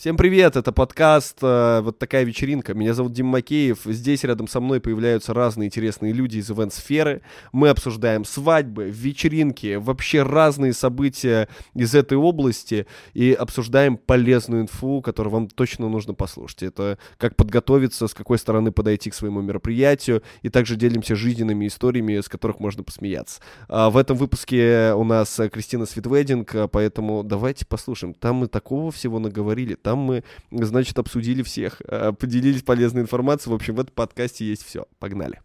Всем привет, это подкаст э, «Вот такая вечеринка». Меня зовут Дим Макеев. Здесь рядом со мной появляются разные интересные люди из ивент-сферы. Мы обсуждаем свадьбы, вечеринки, вообще разные события из этой области и обсуждаем полезную инфу, которую вам точно нужно послушать. Это как подготовиться, с какой стороны подойти к своему мероприятию, и также делимся жизненными историями, с которых можно посмеяться. А в этом выпуске у нас Кристина Светвединг, поэтому давайте послушаем. Там мы такого всего наговорили, там мы, значит, обсудили всех, э, поделились полезной информацией. В общем, в этом подкасте есть все. Погнали.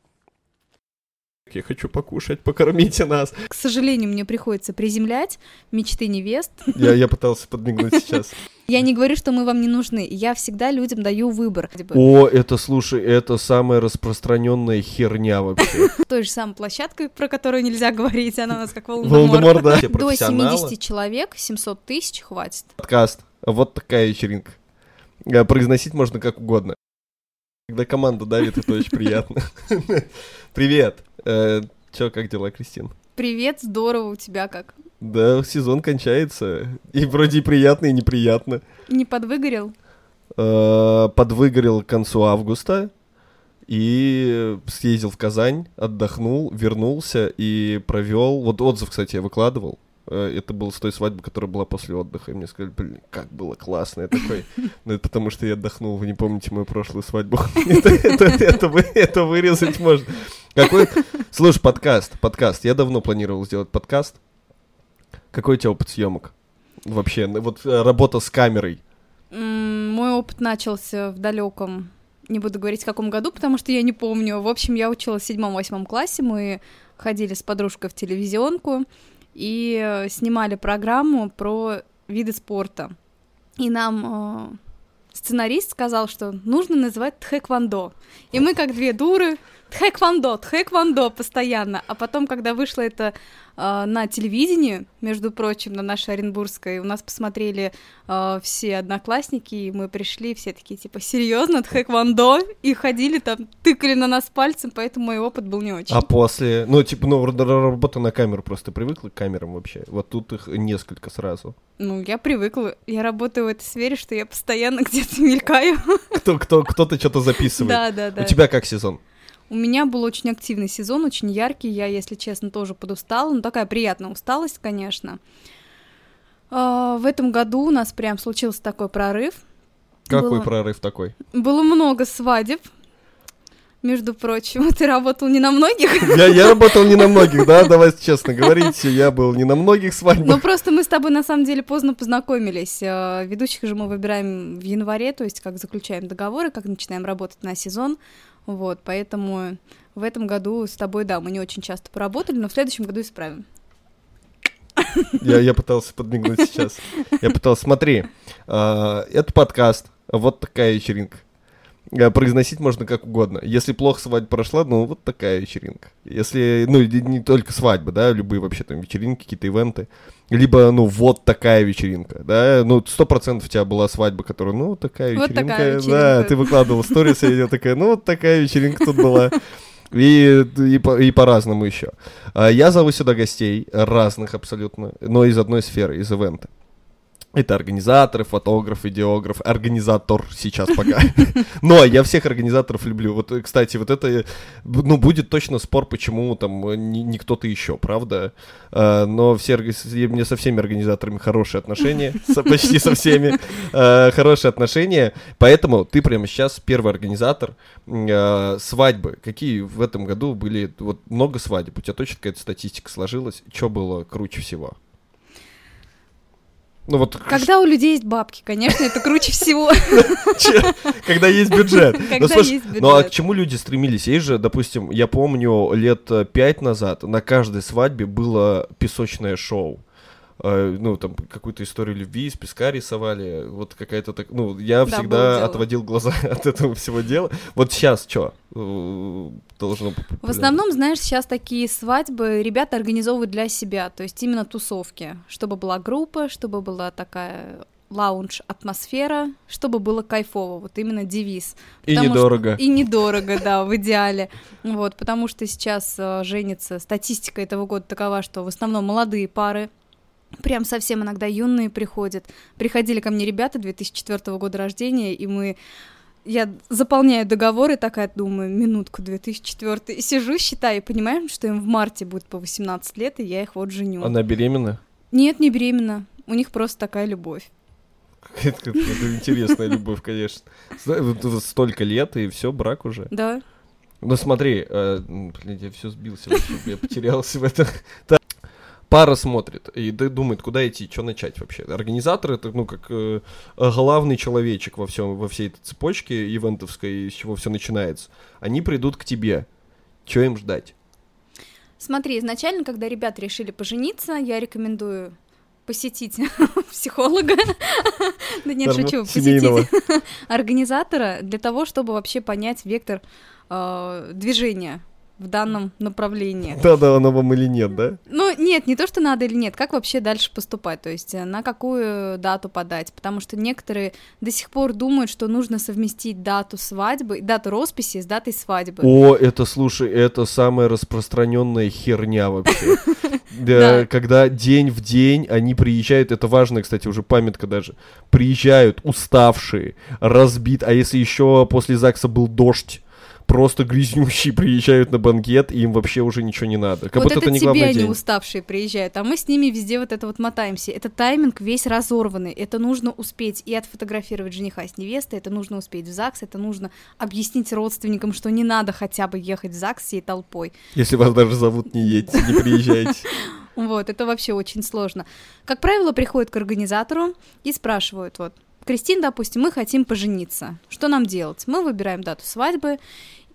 Я хочу покушать, покормите нас. К сожалению, мне приходится приземлять мечты невест. Я, я пытался подмигнуть сейчас. Я не говорю, что мы вам не нужны. Я всегда людям даю выбор. О, это, слушай, это самая распространенная херня вообще. Той же самой площадкой, про которую нельзя говорить, она у нас как Волдемор. да. До 70 человек, 700 тысяч хватит. Подкаст. Вот такая вечеринка. Э, произносить можно как угодно. Когда команда давит, это очень приятно. Привет. Э, Че, как дела, Кристин? Привет, здорово, у тебя как? Да, сезон кончается. И вроде и приятно, и неприятно. Не подвыгорел? Э, подвыгорел к концу августа. И съездил в Казань, отдохнул, вернулся и провел. Вот отзыв, кстати, я выкладывал. Э, это было с той свадьбы, которая была после отдыха. И мне сказали, блин, как было классно. Я такой, ну это потому что я отдохнул, вы не помните мою прошлую свадьбу. Это вырезать можно. Какой... Слушай, подкаст, подкаст. Я давно планировал сделать подкаст. Какой у тебя опыт съемок? Вообще, вот э, работа с камерой. Мой опыт начался в далеком, не буду говорить в каком году, потому что я не помню. В общем, я училась в седьмом-восьмом классе, мы ходили с подружкой в телевизионку, и э, снимали программу про виды спорта. И нам э, сценарист сказал, что нужно называть тхэквондо. И мы, как две дуры, тхэквондо, тхэквондо постоянно. А потом, когда вышло это э, на телевидении, между прочим, на нашей Оренбургской, у нас посмотрели э, все одноклассники, и мы пришли, все такие, типа, серьезно, тхэквондо? И ходили там, тыкали на нас пальцем, поэтому мой опыт был не очень. А после, ну, типа, ну, работа на камеру, просто привыкла к камерам вообще? Вот тут их несколько сразу. Ну, я привыкла. Я работаю в этой сфере, что я постоянно где-то мелькаю. Кто, кто, кто-то что-то записывает. Да, да, да. У тебя как сезон? У меня был очень активный сезон, очень яркий. Я, если честно, тоже подустала. Ну, такая приятная усталость, конечно. А, в этом году у нас прям случился такой прорыв. Какой было... прорыв такой? Было много свадеб. Между прочим, ты работал не на многих. Я, я работал не на многих, да, давай честно говорить, я был не на многих свадьбах. Ну просто мы с тобой на самом деле поздно познакомились. А, ведущих же мы выбираем в январе, то есть как заключаем договоры, как начинаем работать на сезон. Вот, поэтому в этом году с тобой, да, мы не очень часто поработали, но в следующем году исправим. Я, я пытался подмигнуть сейчас. Я пытался, смотри, э, это подкаст, вот такая вечеринка. Э, произносить можно как угодно. Если плохо свадьба прошла, ну вот такая вечеринка. Если, ну не только свадьба, да, любые вообще там вечеринки, какие-то ивенты. Либо, ну, вот такая вечеринка, да, ну, сто процентов у тебя была свадьба, которая, ну, такая вечеринка, вот такая вечеринка. да, ты выкладывал сторис, и я такая, ну, вот такая вечеринка тут была. И, и, по, и по-разному еще. А, я зову сюда гостей разных абсолютно, но из одной сферы, из ивента. Это организаторы, фотограф, идеограф, организатор сейчас пока. Но я всех организаторов люблю. Вот, кстати, вот это, ну, будет точно спор, почему там не, не кто-то еще, правда? А, но все, мне со всеми организаторами хорошие отношения, почти со всеми а, хорошие отношения. Поэтому ты прямо сейчас первый организатор свадьбы. Какие в этом году были, вот много свадеб, у тебя точно какая-то статистика сложилась? Что было круче всего? Ну вот. Когда у людей есть бабки, конечно, это круче всего. Когда есть бюджет. Когда есть бюджет. Ну а к чему люди стремились? Есть же, допустим, я помню лет пять назад на каждой свадьбе было песочное шоу. Э, ну, там, какую-то историю любви из песка рисовали, вот какая-то так, ну, я да, всегда отводил глаза от этого всего дела. Вот сейчас что должно быть? В основном, знаешь, сейчас такие свадьбы ребята организовывают для себя, то есть именно тусовки, чтобы была группа, чтобы была такая лаунж атмосфера, чтобы было кайфово, вот именно девиз. И недорого. Что... И недорого, да, в идеале. Вот, потому что сейчас э, женится, статистика этого года такова, что в основном молодые пары, Прям совсем иногда юные приходят. Приходили ко мне ребята 2004 года рождения, и мы я заполняю договор и такая думаю, минутку, 2004 и сижу, считаю, и понимаю, что им в марте будет по 18 лет, и я их вот женю. Она беременна? Нет, не беременна. У них просто такая любовь. Это, интересная любовь, конечно. Столько лет, и все, брак уже. Да. Ну смотри, э, блин, я все сбился, я потерялся в этом. Пара смотрит и думает, куда идти, что начать вообще. Организатор это, ну, как э, главный человечек во всем, во всей этой цепочке ивентовской, с чего все начинается. Они придут к тебе. Что им ждать? Смотри, изначально, когда ребята решили пожениться, я рекомендую посетить психолога, да нет, шучу, посетить организатора для того, чтобы вообще понять вектор э, движения в данном направлении. Да-да, оно вам или нет, да? Ну, нет, не то, что надо или нет, как вообще дальше поступать, то есть э, на какую дату подать, потому что некоторые до сих пор думают, что нужно совместить дату свадьбы, дату росписи с датой свадьбы. О, это, слушай, это самая распространенная херня вообще. Да, когда день в день они приезжают, это важно, кстати, уже памятка даже, приезжают уставшие, разбит, а если еще после ЗАГСа был дождь, просто грязнющие приезжают на банкет, и им вообще уже ничего не надо. Как вот будто это, это не тебе они день. уставшие приезжают, а мы с ними везде вот это вот мотаемся. Это тайминг весь разорванный, это нужно успеть и отфотографировать жениха с невестой, это нужно успеть в ЗАГС, это нужно объяснить родственникам, что не надо хотя бы ехать в ЗАГС всей толпой. Если вас даже зовут, не едьте, не приезжайте. Вот, это вообще очень сложно. Как правило, приходят к организатору и спрашивают, вот, Кристин, допустим, мы хотим пожениться. Что нам делать? Мы выбираем дату свадьбы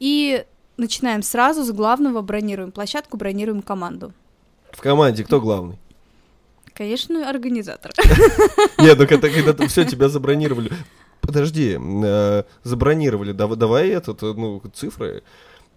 и начинаем сразу с главного, бронируем площадку, бронируем команду. В команде кто главный? Конечно, организатор. Нет, ну когда, когда все тебя забронировали. Подожди, э, забронировали, давай этот, ну, цифры.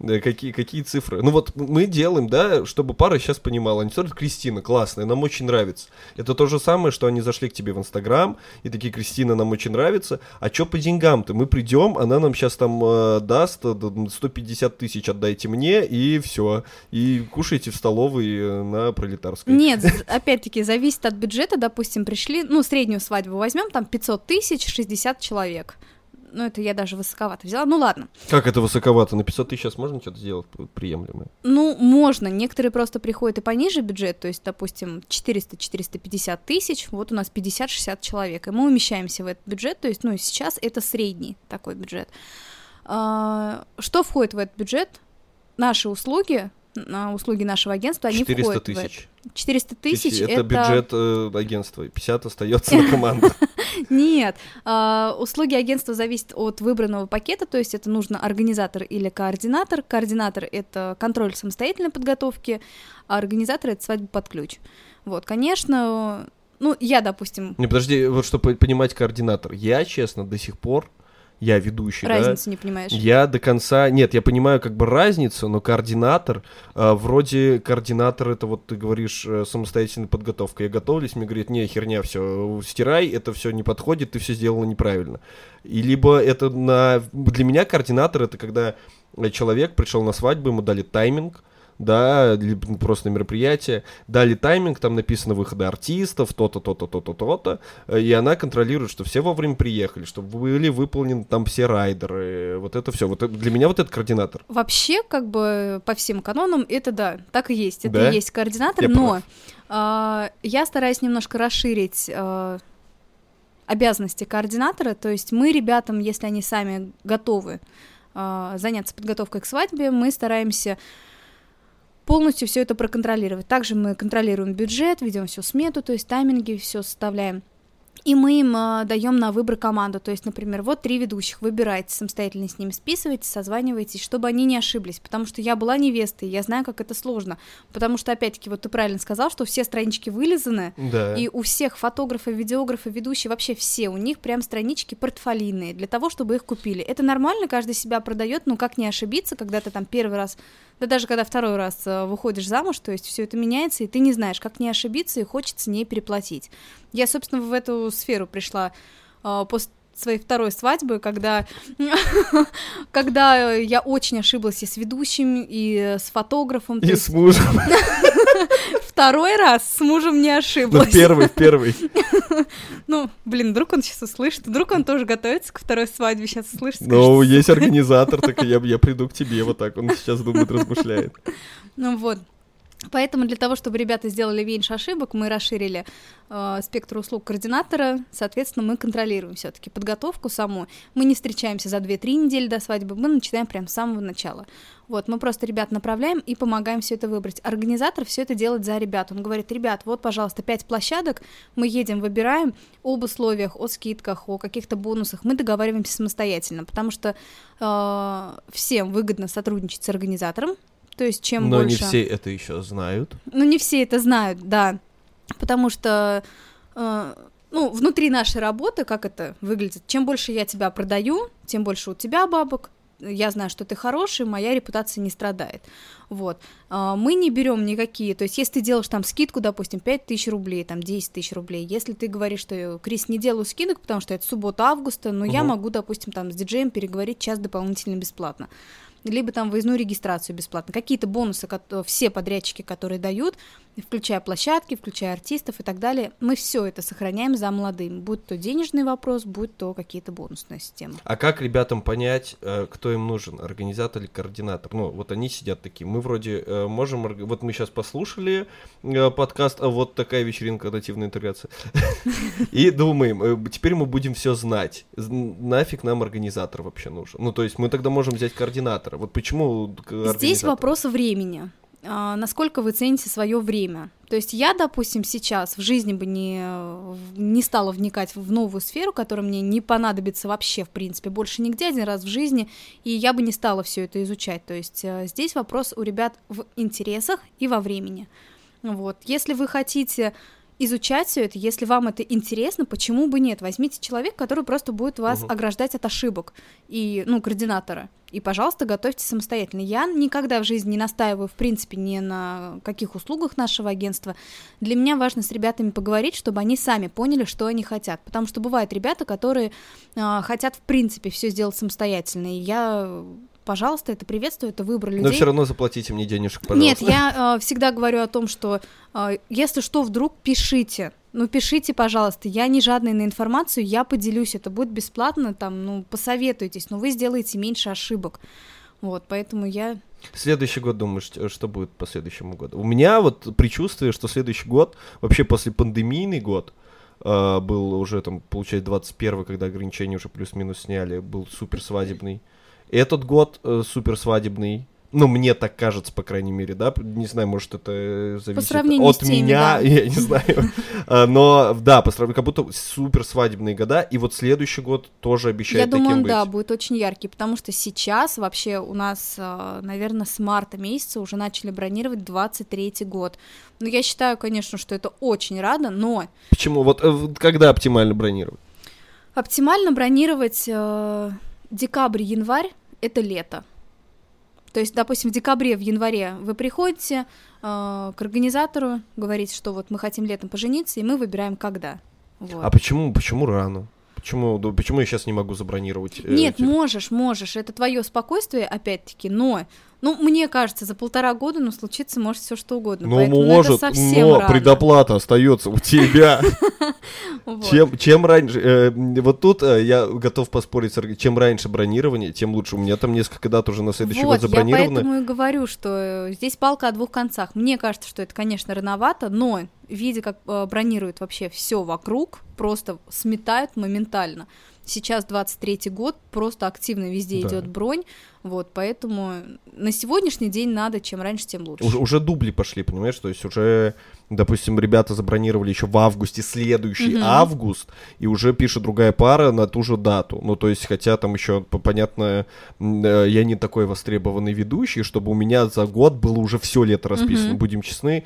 Какие, какие цифры? Ну вот мы делаем, да, чтобы пара сейчас понимала. Они смотрят, Кристина, классная, нам очень нравится. Это то же самое, что они зашли к тебе в Инстаграм и такие, Кристина, нам очень нравится. А что по деньгам-то? Мы придем, она нам сейчас там э, даст 150 э, тысяч, отдайте мне, и все. И кушайте в столовой э, на Пролетарской. Нет, опять-таки, зависит от бюджета. Допустим, пришли, ну, среднюю свадьбу возьмем, там 500 тысяч, 60 человек ну, это я даже высоковато взяла. Ну, ладно. Как это высоковато? На 500 тысяч сейчас можно что-то сделать приемлемое? Ну, можно. Некоторые просто приходят и пониже бюджет, то есть, допустим, 400-450 тысяч, вот у нас 50-60 человек, и мы умещаемся в этот бюджет, то есть, ну, сейчас это средний такой бюджет. А, что входит в этот бюджет? Наши услуги, на услуги нашего агентства, они 400 входят тысяч. в это. 400 тысяч это... Это бюджет э, агентства, 50 остается на команду. Нет, а, услуги агентства зависят от выбранного пакета, то есть это нужно организатор или координатор. Координатор — это контроль самостоятельной подготовки, а организатор — это свадьба под ключ. Вот, конечно, ну, я, допустим... Не, подожди, вот чтобы понимать координатор, я, честно, до сих пор я ведущий, Разницу да, не понимаешь. Я до конца... Нет, я понимаю как бы разницу, но координатор, э, вроде координатор, это вот ты говоришь э, самостоятельная подготовка. Я готовлюсь, мне говорит, не, херня, все, стирай, это все не подходит, ты все сделала неправильно. И либо это на... Для меня координатор это когда человек пришел на свадьбу, ему дали тайминг, да, просто на мероприятие, дали тайминг, там написано выходы артистов, то-то, то-то, то-то, то-то, и она контролирует, что все вовремя приехали, чтобы были выполнены там все райдеры, вот это все. Вот для меня вот этот координатор. Вообще, как бы по всем канонам, это да, так и есть, это да? и есть координатор, я но э, я стараюсь немножко расширить э, обязанности координатора, то есть мы ребятам, если они сами готовы э, заняться подготовкой к свадьбе, мы стараемся полностью все это проконтролировать. Также мы контролируем бюджет, ведем всю смету, то есть тайминги, все составляем. И мы им э, даем на выбор команду. То есть, например, вот три ведущих, выбирайте, самостоятельно с ними списывайтесь, созванивайтесь, чтобы они не ошиблись. Потому что я была невестой, я знаю, как это сложно. Потому что, опять-таки, вот ты правильно сказал, что все странички вылизаны, да. и у всех фотографов, видеографов, ведущие, вообще все, у них прям странички портфолийные, для того, чтобы их купили. Это нормально, каждый себя продает, но как не ошибиться, когда ты там первый раз да даже когда второй раз э, выходишь замуж, то есть все это меняется, и ты не знаешь, как не ошибиться, и хочется не переплатить. Я, собственно, в эту сферу пришла э, после своей второй свадьбы, когда, когда я очень ошиблась и с ведущим, и с фотографом. И с мужем. второй раз с мужем не Ну, ошиблась. в первый, первый. Ну, блин, вдруг он сейчас услышит, вдруг он тоже готовится к второй свадьбе, сейчас услышит. Ну, есть организатор, так я, я приду к тебе, вот так он сейчас думает, размышляет. Ну вот. Поэтому для того, чтобы ребята сделали меньше ошибок, мы расширили э, спектр услуг координатора. Соответственно, мы контролируем все-таки подготовку саму. Мы не встречаемся за 2-3 недели до свадьбы, мы начинаем прямо с самого начала. Вот, мы просто ребят направляем и помогаем все это выбрать. Организатор все это делает за ребят. Он говорит, ребят, вот, пожалуйста, 5 площадок, мы едем, выбираем об условиях, о скидках, о каких-то бонусах. Мы договариваемся самостоятельно, потому что э, всем выгодно сотрудничать с организатором. То есть, чем Но больше... не все это еще знают. Ну, не все это знают, да. Потому что, э, ну, внутри нашей работы, как это выглядит, чем больше я тебя продаю, тем больше у тебя бабок. Я знаю, что ты хороший, моя репутация не страдает. Вот. А, Мы не берем никакие, то есть если ты делаешь там скидку, допустим, 5 тысяч рублей, там 10 тысяч рублей, если ты говоришь, что, Крис, не делаю скидок, потому что это суббота августа, но я Мгм. могу, допустим, там с диджеем переговорить час дополнительно бесплатно либо там выездную регистрацию бесплатно. Какие-то бонусы, кото- все подрядчики, которые дают, включая площадки, включая артистов и так далее, мы все это сохраняем за молодым. Будь то денежный вопрос, будь то какие-то бонусные системы. А как ребятам понять, э, кто им нужен, организатор или координатор? Ну, вот они сидят такие, мы вроде э, можем, вот мы сейчас послушали э, подкаст, а вот такая вечеринка, нативная интеграция, и думаем, э, теперь мы будем все знать, нафиг нам организатор вообще нужен? Ну, то есть мы тогда можем взять координатора, вот почему Здесь вопрос времени. А, насколько вы цените свое время. То есть я, допустим, сейчас в жизни бы не, не стала вникать в новую сферу, которая мне не понадобится вообще, в принципе, больше нигде, один раз в жизни, и я бы не стала все это изучать. То есть э, здесь вопрос у ребят в интересах и во времени. Вот. Если вы хотите изучать все это, если вам это интересно, почему бы нет? Возьмите человека, который просто будет вас Мгм. ограждать от ошибок и, ну, координатора. И, пожалуйста, готовьте самостоятельно. Я никогда в жизни не настаиваю, в принципе, ни на каких услугах нашего агентства. Для меня важно с ребятами поговорить, чтобы они сами поняли, что они хотят. Потому что бывают ребята, которые а, хотят, в принципе, все сделать самостоятельно. И я, пожалуйста, это приветствую, это выбор людей. Но все равно заплатите мне денежек, пожалуйста. Нет, я э, всегда говорю о том, что э, если что, вдруг пишите. Ну, пишите, пожалуйста. Я не жадная на информацию, я поделюсь. Это будет бесплатно, там, ну, посоветуйтесь, но вы сделаете меньше ошибок. Вот, поэтому я... Следующий год, думаешь, э, что будет по следующему году? У меня вот предчувствие, что следующий год, вообще после пандемийный год, э, был уже там, получается, 21 когда ограничения уже плюс-минус сняли, был супер свадебный. Этот год э, супер свадебный. Ну, мне так кажется, по крайней мере, да. Не знаю, может, это э, зависит от теми, меня, да. я не знаю. А, Но, да, по сравнению, как будто супер свадебные года. И вот следующий год тоже обещает я думаю, таким он, быть. да, будет очень яркий, потому что сейчас вообще у нас, наверное, с марта месяца уже начали бронировать 23-й год. Ну, я считаю, конечно, что это очень рада, но Почему? Вот э, когда оптимально бронировать? Оптимально бронировать э, декабрь-январь — это лето. То есть, допустим, в декабре, в январе вы приходите э, к организатору, говорите, что вот мы хотим летом пожениться, и мы выбираем когда. Вот. А почему, почему рано? Почему, да, почему я сейчас не могу забронировать? э, Нет, эти- можешь, можешь. Это твое спокойствие, опять-таки, но, ну, мне кажется, за полтора года, ну, случится может все что угодно. Ну, поэтому, ну, может, совсем но рано. предоплата остается у тебя. Чем, чем раньше, э, вот тут э, я готов поспорить, чем раньше бронирование, тем лучше. У меня там несколько дат уже на следующий год забронировано. я поэтому и говорю, что э, здесь палка о двух концах. Мне кажется, что это, конечно, рановато, но видя, как бронируют вообще все вокруг, просто сметают моментально. Сейчас 23-й год, просто активно везде Да. идет бронь, вот, поэтому на сегодняшний день надо, чем раньше, тем лучше. Уже, уже дубли пошли, понимаешь? То есть уже, допустим, ребята забронировали еще в августе следующий Мгм. август, и уже пишет другая пара на ту же дату. Ну, то есть, хотя там еще, понятно, э, я не такой востребованный ведущий, чтобы у меня за год было уже все лето расписано, Мгм. будем честны.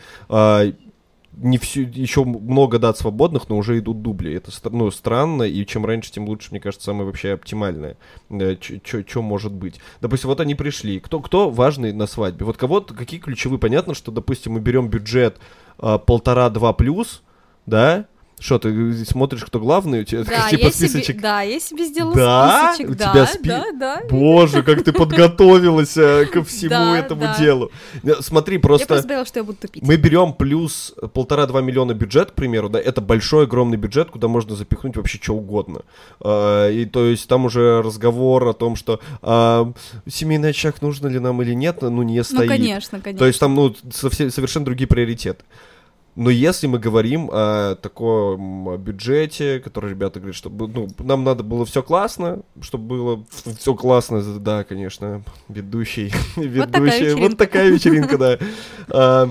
Не все, еще много дат свободных, но уже идут дубли. Это ну, странно, и чем раньше, тем лучше, мне кажется, самое вообще оптимальное. Что может быть? Допустим, вот они пришли. Кто, кто важный на свадьбе? Вот кого какие ключевые? Понятно, что, допустим, мы берем бюджет а, полтора-два плюс, да, Что, ты смотришь, кто главный? У тебя Да, типа я себе, списочек? да, я себе сделала Да? списочек. У да, тебя спи- да, да. Боже, как ты подготовилась э, ко всему Да, этому да. делу. Смотри, Я просто просто боялась, что я буду тупить. мы берем плюс полтора-два миллиона бюджет, к примеру, да, это большой, огромный бюджет, куда можно запихнуть вообще что угодно. А, И то есть там уже разговор о том, что а, семейный очаг нужно ли нам или нет, ну не ну, стоит. конечно, конечно. То есть там, ну, совсе- совершенно другие приоритеты. Но если мы говорим о таком бюджете, который ребята говорят, что ну, нам надо было все классно, чтобы было все классно, да, конечно, ведущий, вечеринка. вот такая вечеринка, да. А,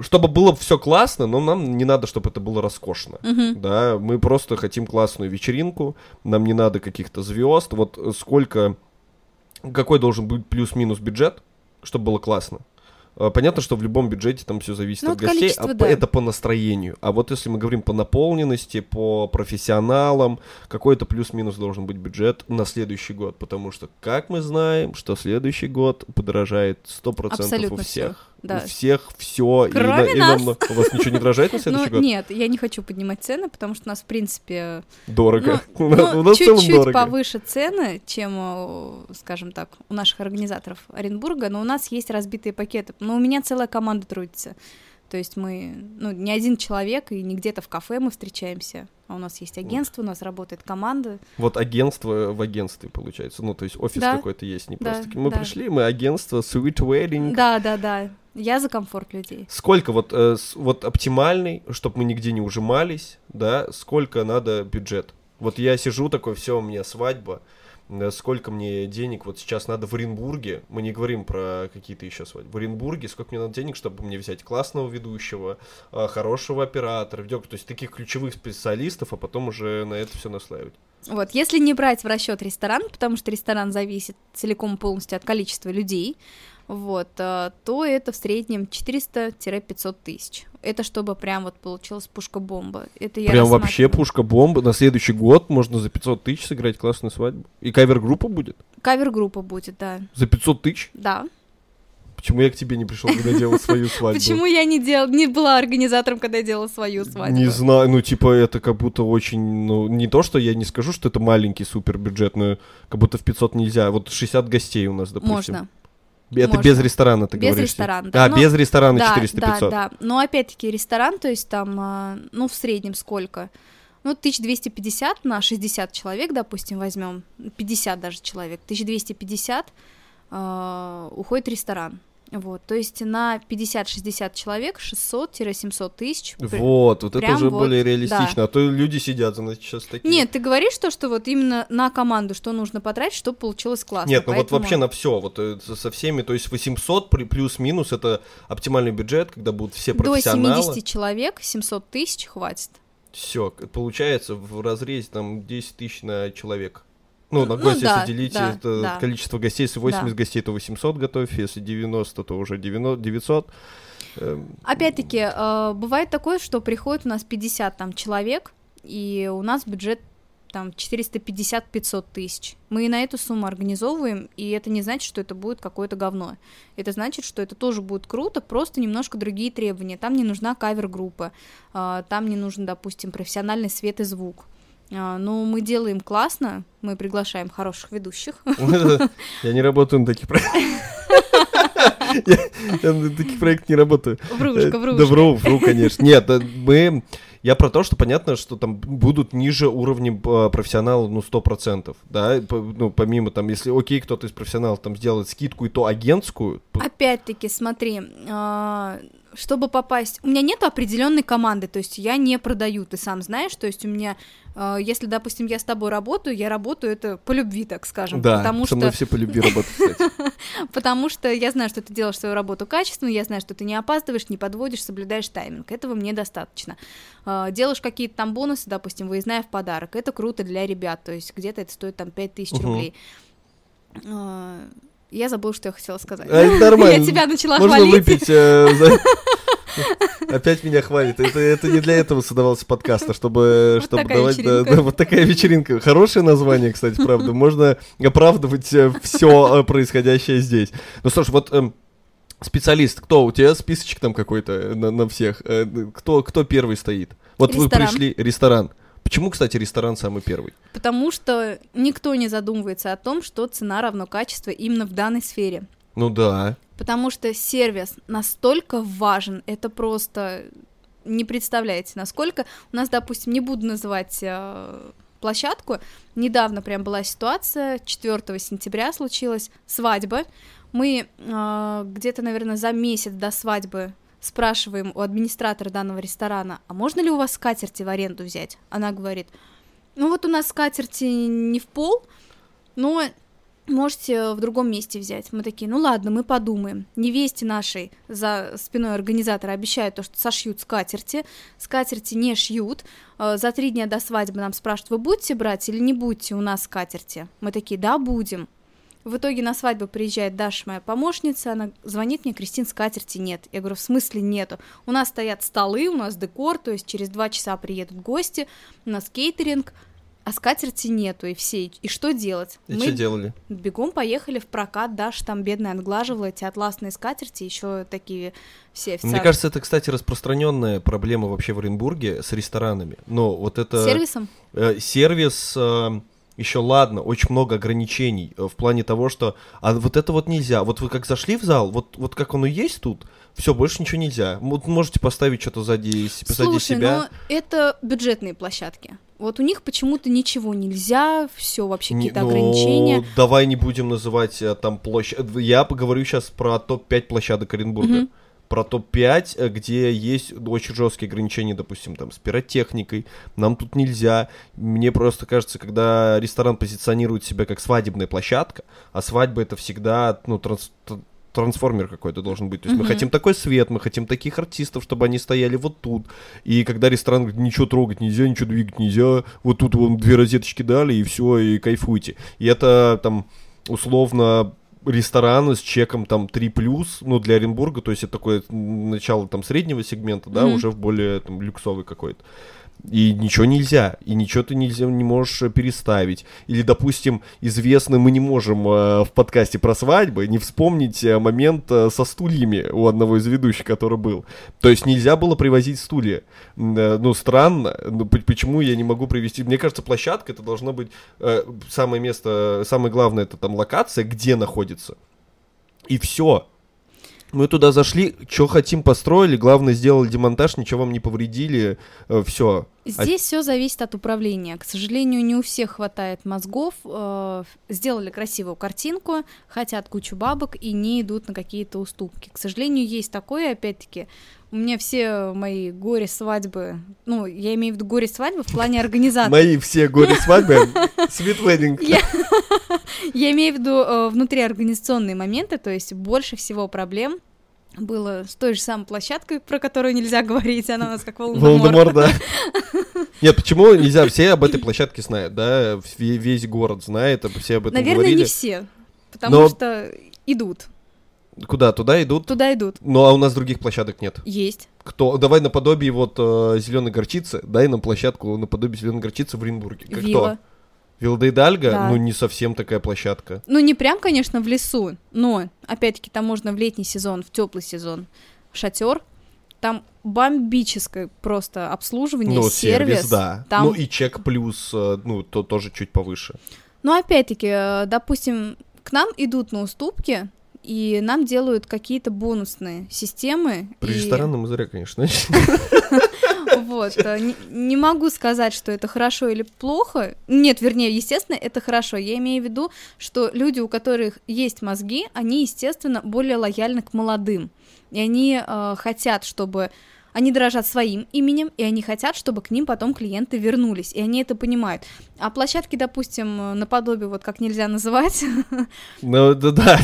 Чтобы было все классно, но нам не надо, чтобы это было роскошно. Мгм. Да, мы просто хотим классную вечеринку, нам не надо каких-то звезд. Вот сколько, какой должен быть плюс-минус бюджет, чтобы было классно. Э, Понятно, что в любом бюджете там все зависит Ну, от от гостей, а да. это по настроению. А вот если мы говорим по наполненности, по профессионалам, какой-то плюс-минус должен быть бюджет на следующий год. Потому что, как мы знаем, что следующий год подорожает 100% Абсолютно у всех. всех, да. У всех все. Кроме нас. У вас ничего не дорожает на следующий Ну, год? нет, я не хочу поднимать цены, потому что у нас, в принципе, Дорого. ну, ну, у нас чуть-чуть повыше цены, чем, э, скажем так, у наших организаторов Оренбурга, но у нас есть разбитые пакеты. Но у меня целая команда трудится. То есть мы, ну, не один человек, и не где-то в кафе мы встречаемся, а у нас есть агентство, у нас работает команда. Вот агентство в агентстве получается. Ну, то есть офис Да. какой-то есть, не Да, просто. Мы да. пришли, мы агентство Sweet Wedding. Да, да, да. Я за комфорт людей. Сколько вот, э, вот оптимальный, чтобы мы нигде не ужимались, да, сколько надо бюджет? Вот я сижу такой, все, у меня свадьба, сколько мне денег вот сейчас надо в Оренбурге, мы не говорим про какие-то еще свадьбы, в Оренбурге сколько мне надо денег, чтобы мне взять классного ведущего, э, хорошего оператора, видео, то есть таких ключевых специалистов, а потом уже на это все наслаивать. Вот, если не брать в расчет ресторан, потому что ресторан зависит целиком полностью от количества людей, вот, э, то это в среднем 400-500 тысяч. Это чтобы прям вот получилась пушка-бомба. Это я Прям вообще пушка-бомба. На следующий год можно за 500 тысяч сыграть классную свадьбу. И кавер-группа будет? Кавер-группа будет, да. За 500 тысяч? Да. Почему я к тебе не пришел, когда делал свою свадьбу? Почему я не дел... не была организатором, когда я делала свою свадьбу? Не знаю, ну типа это как будто очень, ну не то, что я не скажу, что это маленький супер бюджет, но как будто в 500 нельзя. Вот 60 гостей у нас, допустим. Можно. Это можно. без ресторана, ты Без говоришь? ресторана, да, А, но- без ресторана да, 400-500. Да, да. Но опять-таки ресторан, то есть там, а, ну, в среднем сколько? Ну, 1250 на 60 человек, допустим, возьмем, 50 даже человек, 1250 а, уходит ресторан. Вот, то есть на 50-60 человек 600-700 тысяч. Вот, вот это уже вот, более реалистично. А то люди сидят, значит, сейчас такие. Нет, ты говоришь то, что вот именно на команду, что нужно потратить, чтобы получилось классно. Нет, ну вот поэтому- вообще на все, вот э, со всеми, то есть 800 при- плюс-минус это оптимальный бюджет, когда будут все До профессионалы. 70 человек 700 тысяч хватит. Все, получается в разрезе там 10 тысяч на человека. Ну, на Ну гостя, да, если делить да, это да. количество гостей, если 80 Да. гостей, то 800 готовь, если 90, то уже 90, 900. Эм, Опять-таки, э, бывает такое, что приходит у нас 50 там человек, и у нас бюджет там 450-500 тысяч. Мы и на эту сумму организовываем, и это не значит, что это будет какое-то говно. Это значит, что это тоже будет круто, просто немножко другие требования. Там не нужна кавер-группа, э, там не нужен, допустим, профессиональный свет и звук. А, Ну, мы делаем классно, мы приглашаем хороших ведущих. Я не работаю на таких проектах. Я на таких проектах не работаю. Врушка, Э, Да врушка. вру, вру, конечно. Нет, да, мы... Я про то, что понятно, что там будут ниже уровня э, профессионала, ну, 100%, да, ну, помимо там, если, окей, кто-то из профессионалов там сделает скидку, и то агентскую, Опять-таки, смотри, а, чтобы попасть... У меня нет определенной команды, то есть я не продаю, ты сам знаешь, то есть у меня, если, допустим, я с тобой работаю, я работаю это по любви, так скажем, да, потому со мной что, все по любви работают, кстати. потому что я знаю, что ты делаешь свою работу качественно, я знаю, что ты не опаздываешь, не подводишь, соблюдаешь тайминг, этого мне достаточно. А, Делаешь какие-то там бонусы, допустим, выездная в подарок, это круто для ребят, то есть где-то это стоит там 5000 Мгм. рублей. А, Я забыла, что я хотела сказать. А, это нормально. Я тебя начала Можно хвалить. выпить э, за- Опять меня хвалит. Это, это не для этого создавался подкаст, а чтобы, Вот чтобы давать... да, да, вот такая вечеринка. Хорошее название, кстати, правда. Можно оправдывать все происходящее здесь. Ну что ж, вот эм, Специалист, кто? У тебя списочек там какой-то на, на всех? Э, кто, кто первый стоит? Вот Ресторан. вы пришли, ресторан. Почему, кстати, ресторан самый первый? Потому что никто не задумывается о том, что цена равно качество именно в данной сфере. Ну да. Потому что сервис настолько важен, это просто не представляете, насколько. У нас, допустим, не буду называть э, площадку. Недавно прям была ситуация, 4 сентября случилась свадьба. Мы э, где-то, наверное, за месяц до свадьбы спрашиваем у администратора данного ресторана, а можно ли у вас скатерти в аренду взять? Она говорит, ну вот у нас скатерти не в пол, но можете в другом месте взять. Мы такие, ну ладно, мы подумаем. Невесте нашей за спиной организатора обещают то, что сошьют скатерти. Скатерти не шьют. Э, За три дня до свадьбы нам спрашивают, вы будете брать или не будете у нас скатерти? Мы такие, да, будем. В итоге на свадьбу приезжает Даша, моя помощница, она звонит мне, Кристин, скатерти нет. Я говорю, в смысле нету? У нас стоят столы, у нас декор, то есть через два часа приедут гости, у нас кейтеринг, а скатерти нету, и все. И что делать? И что делали? Бегом поехали в прокат, Даша там бедная отглаживала эти атласные скатерти, еще такие все официально. Мне кажется, это, кстати, распространенная проблема вообще в Оренбурге с ресторанами. Но вот это... Сервисом? Э, сервис... Э, еще ладно, очень много ограничений э, в плане того, что а вот это вот нельзя. Вот вы как зашли в зал, вот, вот как оно есть тут, все, больше ничего нельзя. Вот можете поставить что-то сзади, сзади Слушай, себя. но это бюджетные площадки. Вот у них почему-то ничего нельзя, все вообще какие-то ну, ограничения. давай не будем называть э, там площадь. Я поговорю сейчас про топ-5 площадок Оренбурга. Мгм. Про топ-5, э, где есть очень жесткие ограничения, допустим, там, с пиротехникой. Нам тут нельзя. Мне просто кажется, когда ресторан позиционирует себя как свадебная площадка, а свадьба это всегда, ну, транс- трансформер какой-то должен быть. То есть мы Мгм. хотим такой свет, мы хотим таких артистов, чтобы они стояли вот тут. И когда ресторан говорит, ничего трогать нельзя, ничего двигать нельзя, вот тут вам две розеточки дали, и все, и кайфуйте. И это там условно рестораны с чеком там 3 ну, для Оренбурга, то есть это такое начало там среднего сегмента, да, Мгм. уже в более там люксовый какой-то. И ничего нельзя, и ничего ты нельзя, не можешь э, переставить. Или, допустим, известно, мы не можем э, в подкасте про свадьбы не вспомнить э, момент э, со стульями у одного из ведущих, который был. То есть нельзя было привозить стулья. Э, Ну, странно, ну, почему я не могу привезти? Мне кажется, площадка это должно быть э, самое место, самое главное, это там локация, где находится. И все. Мы туда зашли, что хотим построили, главное сделали демонтаж, ничего вам не повредили, все. Здесь все зависит от управления. К сожалению, не у всех хватает мозгов. э, Сделали красивую картинку, хотят кучу бабок и не идут на какие-то уступки. К сожалению, есть такое, опять-таки. У меня все мои горе-свадьбы, ну, я имею в виду горе-свадьбы в плане организации. Мои все горе-свадьбы, sweet wedding. Я, я имею в виду э, внутриорганизационные моменты, то есть больше всего проблем было с той же самой площадкой, про которую нельзя говорить, она у нас как Волдеморт. Волдемор, да. Нет, почему нельзя? Все об этой площадке знают, да? Ве- Весь город знает, все об этом Наверное, говорили. не все, потому Но- что идут, Куда? Туда идут? туда идут. Ну, а у нас других площадок нет. Есть. Кто? Давай наподобие вот зеленой горчицы, дай нам площадку наподобие зеленой горчицы в Оренбурге. Как Вилла. кто? Вилла де Идальго? Да. Ну, не совсем такая площадка. Ну, не прям, конечно, в лесу, но, опять-таки, там можно в летний сезон, в теплый сезон шатер. Там бомбическое просто обслуживание, Ну, сервис. сервис, да. Там Ну, и чек плюс, э, ну, то тоже чуть повыше. Но опять-таки, э, допустим, к нам идут на уступки, и нам делают какие-то бонусные системы. При и... ресторанном мы зря, конечно. Вот. э, Не, не могу сказать, что это хорошо или плохо. Нет, вернее, естественно, это хорошо. Я имею в виду, что люди, у которых есть мозги, они, естественно, более лояльны к молодым. И они э, хотят, чтобы... Они дорожат своим именем, и они хотят, чтобы к ним потом клиенты вернулись, и они это понимают. А площадки, допустим, э, наподобие, вот как нельзя называть, Ну, да, да.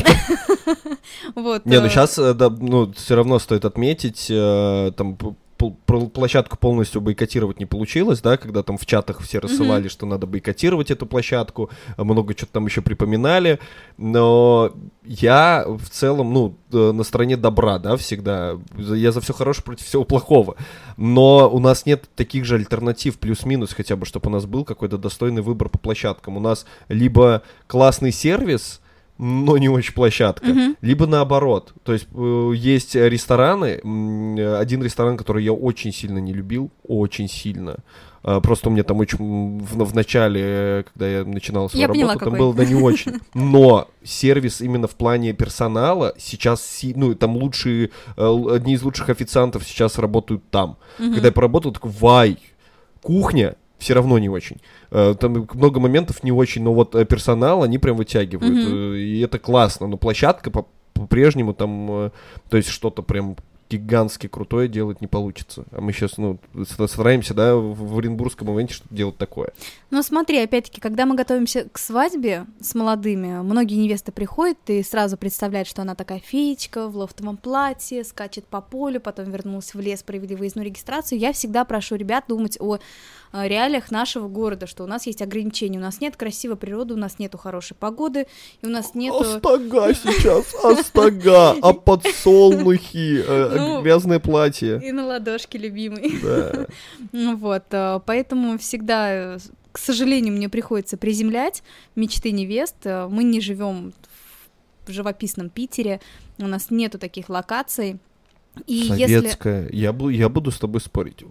вот... Не, ну сейчас, ну, все равно стоит отметить, там, площадку полностью бойкотировать не получилось, да, когда там в чатах все рассылали, что надо бойкотировать эту площадку, много что-то там еще припоминали, но я в целом, ну, э, на стороне добра, да, всегда, я за все хорошее против всего плохого, но у нас нет таких же альтернатив, плюс-минус хотя бы, чтобы у нас был какой-то достойный выбор по площадкам, у нас либо классный сервис, но не очень площадка. Мгм. Либо наоборот. То есть э, есть рестораны. Один ресторан, который я очень сильно не любил, очень сильно. А, Просто у меня там очень в, в начале, когда я начинал свою Я поняла, работу, там какой. было да не очень. Но сервис именно в плане персонала сейчас, ну, там лучшие, э, одни из лучших официантов сейчас работают там. Мгм. Когда я поработал, такой, вай, кухня все равно не очень. Э, Там много моментов не очень, но вот э, персонал они прям вытягивают. Э, И это классно. Но площадка по- по-прежнему там, то есть что-то прям гигантски крутое делать не получится. А мы сейчас, ну, ста- стараемся, да, в в Оренбургском ивенте что-то делать такое. Ну смотри, опять-таки, когда мы готовимся к свадьбе с молодыми, многие невесты приходят и сразу представляют, что она такая феечка в лофтовом платье, скачет по полю, потом вернулась в лес, провели выездную регистрацию. Я всегда прошу ребят думать о э, реалиях нашего города, что у нас есть ограничения, у нас нет красивой природы, у нас нету хорошей погоды, и у нас нету... Астага сейчас, астага, а подсолнухи, э, Ну, грязное платье. И на ладошки, любимый. Да. Ну Вот, э, поэтому всегда, к сожалению, мне приходится приземлять мечты невест. Э, Мы не живем в живописном Питере, у нас нету таких локаций. И если... Советская. Я, бу- я буду с тобой спорить.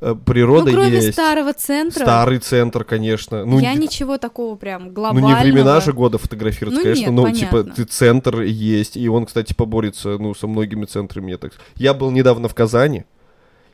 Природа ну, кроме есть. старого центра, Старый центр, конечно. Ну, я ничего такого прям ну, глобального... не времена же года фотографироваться, Ну, конечно. нет, ну, типа, понятно. ты центр есть, и он, кстати, поборется, ну, со многими центрами. Я, так... я был недавно в Казани,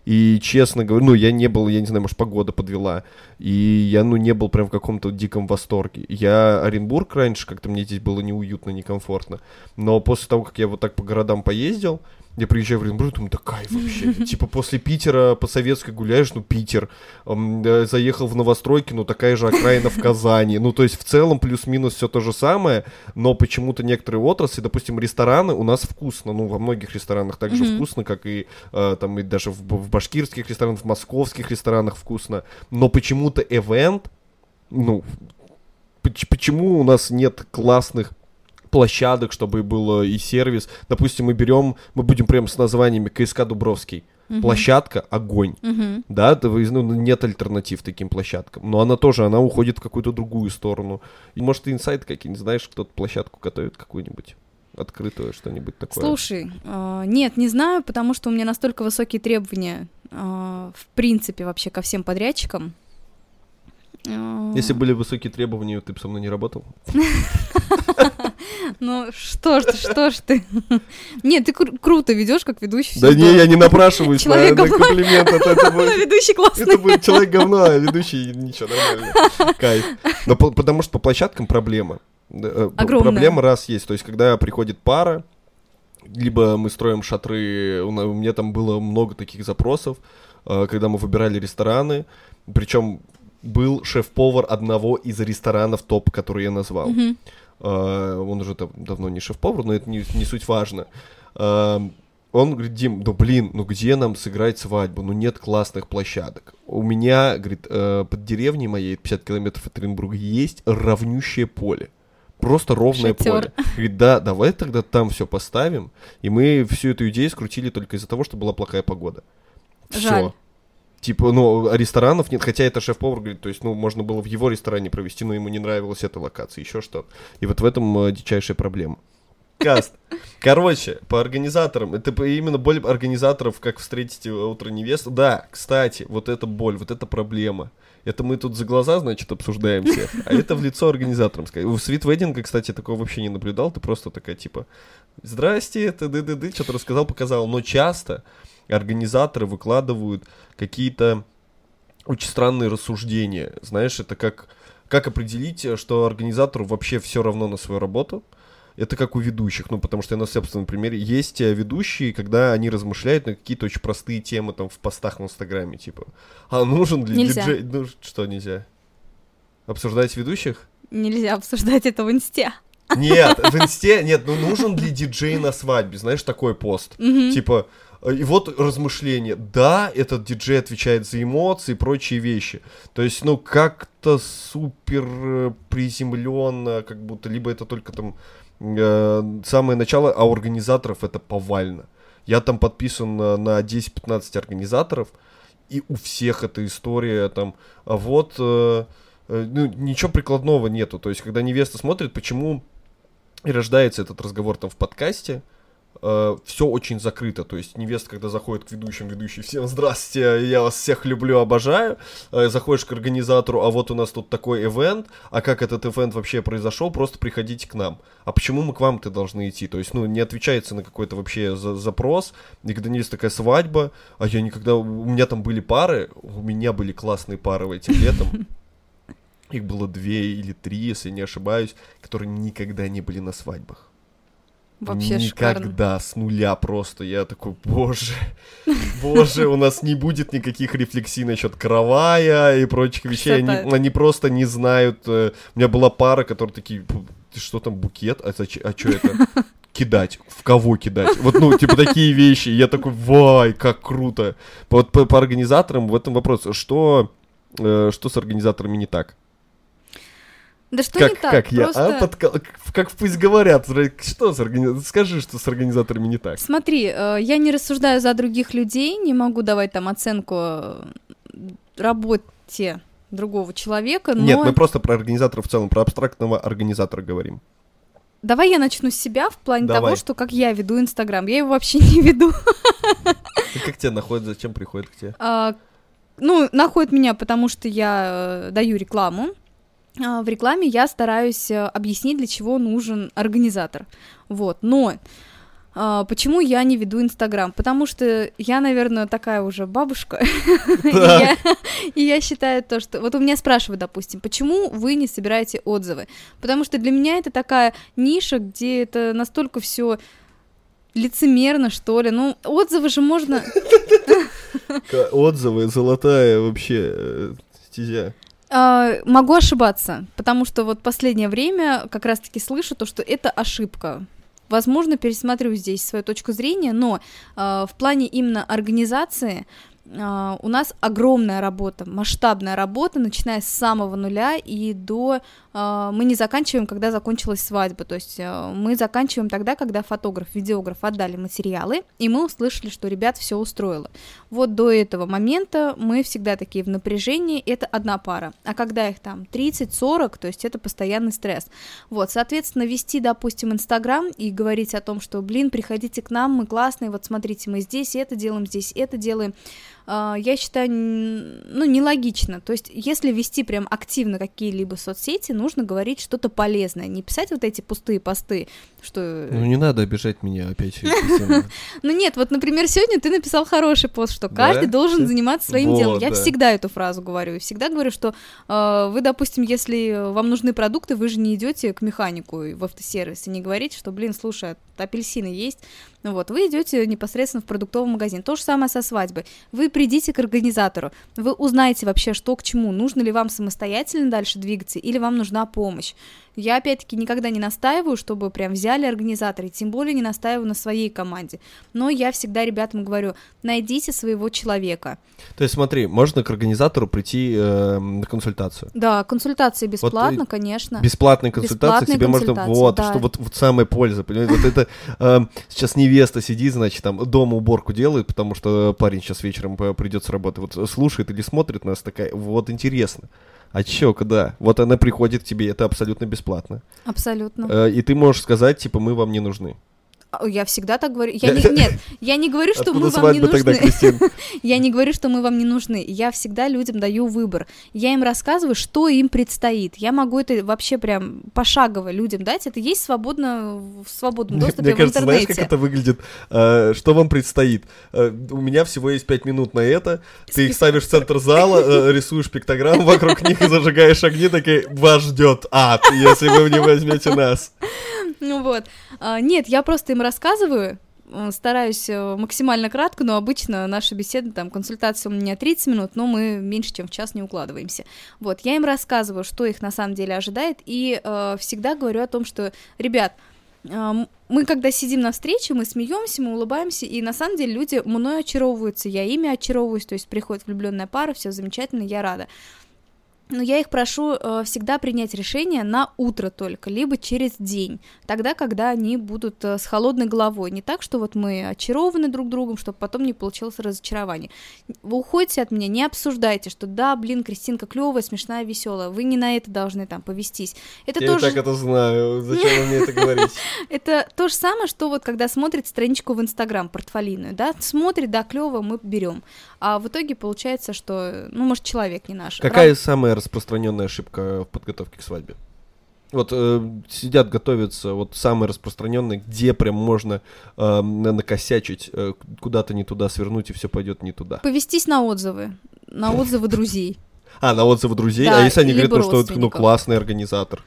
и, честно говоря, ну, я не был, я не знаю, может, погода подвела, и я, ну, не был прям в каком-то диком восторге. Я Оренбург раньше, как-то мне здесь было неуютно, некомфортно, но после того, как я вот так по городам поездил, я приезжаю в Оренбург, думаю, да кайф вообще. Типа после Питера по советской гуляешь, ну Питер. Заехал в новостройки, ну такая же окраина в Казани. Ну то есть в целом плюс-минус все то же самое, но почему-то некоторые отрасли, допустим, рестораны у нас вкусно, ну во многих ресторанах так же вкусно, как и э, там и даже в, башкирских ресторанах, в московских ресторанах вкусно. Но почему-то эвент, ну поч- почему у нас нет классных площадок, чтобы был и сервис. Допустим, мы берем, мы будем прям с названиями КСК Дубровский. Мгм. Площадка огонь. Мгм. Да, это ну, нет альтернатив таким площадкам. Но она тоже, она уходит в какую-то другую сторону. И может ты инсайт какие-нибудь знаешь, кто-то площадку готовит какую-нибудь открытую, что-нибудь такое. Слушай, э, нет, не знаю, потому что у меня настолько высокие требования, э, в принципе, вообще ко всем подрядчикам. Если были высокие требования, ты бы со мной не работал? Ну что ж ты, что ж ты? Нет, ты кру- круто ведешь, как ведущий. Да не, я не напрашиваюсь на, комплимент. Ведущий классный. Это будет человек говно, а ведущий ничего, нормально. Кайф. Но по- потому что по площадкам проблема. Э, Огромная. Проблема раз есть. То есть, когда приходит пара, либо мы строим шатры, у меня там было много таких запросов, э, когда мы выбирали рестораны, причем был шеф-повар одного из ресторанов топ, который я назвал. Мгм. Э, он уже дав- давно не шеф-повар, но это не, не суть важно. Э, он говорит, Дим, ну блин, ну где нам сыграть свадьбу? Ну нет классных площадок. У меня, говорит, э, под деревней моей, 50 километров от Оренбурга, есть равнющее поле. Просто ровное Шатер. поле. Говорит, да, давай тогда там все поставим. И мы всю эту идею скрутили только из-за того, что была плохая погода. Жаль. Типа, ну, ресторанов нет, хотя это шеф-повар говорит, то есть, ну, можно было в его ресторане провести, но ему не нравилась эта локация, еще что-то. И вот в этом э, дичайшая проблема. Каст. Короче, по организаторам, это именно боль организаторов, как встретить э, утро невесту. Да, кстати, вот эта боль, вот эта проблема. Это мы тут за глаза, значит, обсуждаем всех, а это в лицо организаторам сказать. У свит Wedding, кстати, такого вообще не наблюдал, ты просто такая, типа, здрасте, ты ды ды ды что-то рассказал, показал. Но часто организаторы выкладывают какие-то очень странные рассуждения. Знаешь, это как, как определить, э, что организатору вообще все равно на свою работу. Это как у ведущих, ну, потому что я на собственном примере. Есть э, ведущие, когда они размышляют на какие-то очень простые темы там в постах в Инстаграме, типа, а нужен ли Нельзя. диджей... Ну, что нельзя? Обсуждать ведущих? Нельзя обсуждать это в инсте. Нет, в инсте, нет, ну нужен ли диджей на свадьбе, знаешь, такой пост. Типа, и вот размышление. Да, этот диджей отвечает за эмоции и прочие вещи. То есть, ну, как-то супер приземленно, как будто, либо это только там э, самое начало, а у организаторов это повально. Я там подписан на, на 10-15 организаторов, и у всех эта история там, а вот э, э, ну, ничего прикладного нету. То есть, когда невеста смотрит, почему и рождается этот разговор там в подкасте, э, все очень закрыто. То есть невеста, когда заходит к ведущим, ведущий, всем здравствуйте, я вас всех люблю, обожаю. Э, заходишь к организатору, а вот у нас тут такой ивент, а как этот ивент вообще произошел, просто приходите к нам. А почему мы к вам-то должны идти? То есть, ну, не отвечается на какой-то вообще за запрос. И когда невеста такая свадьба, а я никогда... У меня там были пары, у меня были классные пары в этим летом. Их было две или три, если не ошибаюсь, которые никогда не были на свадьбах. Вообще Никогда, шикарно. с нуля просто. Я такой, боже, боже, у нас не будет никаких рефлексий насчет каравая и прочих вещей. Они, они просто не знают. э, У меня была пара, которые такие, ты что там, букет? А, зач- а что это? Кидать. В кого кидать? Вот, ну, типа такие вещи. Я такой, вай, как круто. Вот по, по организаторам в этом вопрос. Что, э, что с организаторами не так? Да что как, не так? как я, Просто... а? Подка- Как пусть говорят, что с организаторами? Скажи, что с организаторами не так. Смотри, э, я не рассуждаю за других людей, не могу давать там оценку э, работе другого человека, но Нет, мы просто про организатора в целом, про абстрактного организатора говорим. давай я начну с себя в плане Давай. того, что как я веду Инстаграм. Я его вообще не веду. И как тебя находят, зачем приходят к тебе? А, ну, находит меня, потому что я э, даю рекламу. А, в рекламе я стараюсь э, объяснить, для чего нужен организатор. Вот, но а, почему я не веду Инстаграм? Потому что я, наверное, такая уже бабушка. И я- И я считаю то, что... Вот у меня спрашивают, допустим, почему вы не собираете отзывы? Потому что для меня это такая ниша, где это настолько все лицемерно, что ли. Ну, отзывы же можно... Отзывы, золотая вообще э, стезя. А, могу ошибаться, потому что вот последнее время как раз-таки слышу то, что это ошибка. Возможно, пересмотрю здесь свою точку зрения, но а, в плане именно организации а, у нас огромная работа, масштабная работа, начиная с самого нуля и до... а, мы не заканчиваем, когда закончилась свадьба, то есть а, мы заканчиваем тогда, когда фотограф, видеограф отдали материалы, и мы услышали, что ребят все устроило. Вот до этого момента мы всегда такие в напряжении, это одна пара. А когда их там 30-40, то есть это постоянный стресс. Вот, соответственно, вести, допустим, Инстаграм и говорить о том, что, блин, приходите к нам, мы классные, вот смотрите, мы здесь это делаем, здесь это делаем, я считаю, ну, нелогично. То есть, если вести прям активно какие-либо соцсети, нужно говорить что-то полезное, не писать вот эти пустые посты, что... Ну не надо обижать меня опять. Ну нет, вот, например, сегодня ты написал хороший пост, что каждый должен заниматься своим делом. Я да. всегда эту фразу говорю. И всегда говорю, что э, вы, допустим, если вам нужны продукты, вы же не идете к механику в автосервис и не говорите, что, блин, слушай, а апельсины есть. Ну вот, вы идете непосредственно в продуктовый магазин. То же самое со свадьбой. Вы придите к организатору, вы узнаете вообще, что к чему, нужно ли вам самостоятельно дальше двигаться или вам нужна помощь. Я, опять-таки, никогда не настаиваю, чтобы прям взяли организаторы, тем более не настаиваю на своей команде. Но я всегда ребятам говорю, найдите своего человека. То есть смотри, можно к организатору прийти э, на консультацию. Да, консультации бесплатно, и конечно. Бесплатная консультация Бесплатные тебе можно... консультации, Вот, да. что вот, вот самая польза, понимаете? Вот это э, сейчас невеста сидит, значит, там дома уборку делает, потому что парень сейчас вечером придет с работы, вот слушает или смотрит нас, такая, вот интересно. А чё, когда? Вот она приходит к тебе, это абсолютно бесплатно. Абсолютно. Э, и ты можешь сказать, типа, мы вам не нужны. А, Я всегда так говорю. Я не, нет, я не говорю, что Откуда мы вам не тогда, нужны. Кристин? Я не говорю, что мы вам не нужны. Я всегда людям даю выбор. Я им рассказываю, что им предстоит. Я могу это вообще прям пошагово людям дать. Это есть свободно в свободном доступе мне в кажется, знаешь, интернете. как это выглядит? Э, что вам предстоит? Э, у меня всего есть пять минут на это. Ты их ставишь в центр зала, э, рисуешь пиктограмму вокруг них и зажигаешь огни, такие, вас ждет ад, если вы не возьмете нас. Ну вот. А, нет, я просто им рассказываю, э, стараюсь э, максимально кратко, но обычно наша беседа, там, консультация у меня 30 минут, но мы меньше, чем в час не укладываемся. Вот, я им рассказываю, что их на самом деле ожидает, и э, всегда говорю о том, что, ребят, э, мы когда сидим на встрече, мы смеемся, мы улыбаемся, и на самом деле люди мной очаровываются, я ими очаровываюсь, то есть приходит влюбленная пара, все замечательно, я рада. Но я их прошу э, всегда принять решение на утро только, либо через день, тогда, когда они будут э, с холодной головой. Не так, что вот мы очарованы друг другом, чтобы потом не получилось разочарование. Вы уходите от меня, не обсуждайте, что да, блин, Кристинка клевая, смешная, веселая. Вы не на это должны там повестись. Это Я тоже... так это знаю. Зачем вы мне это говорите? Это то же самое, что вот когда смотрит страничку в Инстаграм, портфолийную, да, смотрит, да, клево, мы берем. А в итоге получается, что, ну, может, человек не наш. Какая Рам- самая распространенная ошибка в подготовке к свадьбе? Вот э, сидят, готовятся, вот самые распространенные, где прям можно э, накосячить, э, куда-то не туда свернуть, и все пойдет не туда. Повестись на отзывы, на отзывы друзей. А, на отзывы друзей? Да, а если они говорят, ну, что ну, классный организатор?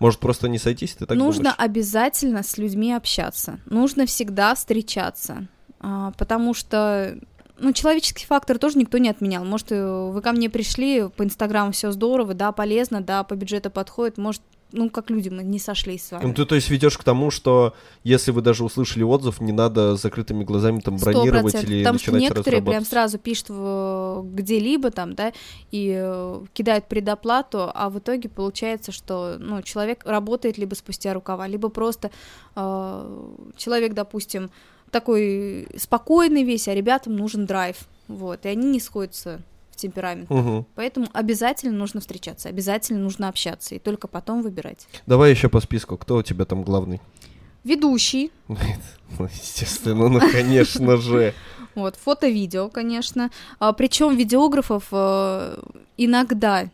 Может, просто не сойтись, ты так Нужно думаешь? обязательно с людьми общаться. Нужно всегда встречаться. А, потому что ну, человеческий фактор тоже никто не отменял. Может, э, вы ко мне пришли, по Инстаграму все здорово, да, полезно, да, по бюджету подходит, может, ну, как люди, мы не сошлись с Ну, вами. ты, то есть, ведешь к тому, что если вы даже услышали отзыв, не надо с закрытыми глазами там бронировать или Потому что начинать некоторые прям сразу пишут где-либо там, да, и э, кидают предоплату, а в итоге получается, что, ну, человек работает либо спустя рукава, либо просто э, человек, допустим, такой спокойный весь, а ребятам нужен драйв, вот, и они не сходятся в темперамент. Мгм. Поэтому обязательно нужно встречаться, обязательно нужно общаться, и только потом выбирать. Давай еще по списку. Кто у тебя там главный? Ведущий, Ну, естественно, ну, конечно же. Вот, фото-видео, конечно. причем видеографов э, иногда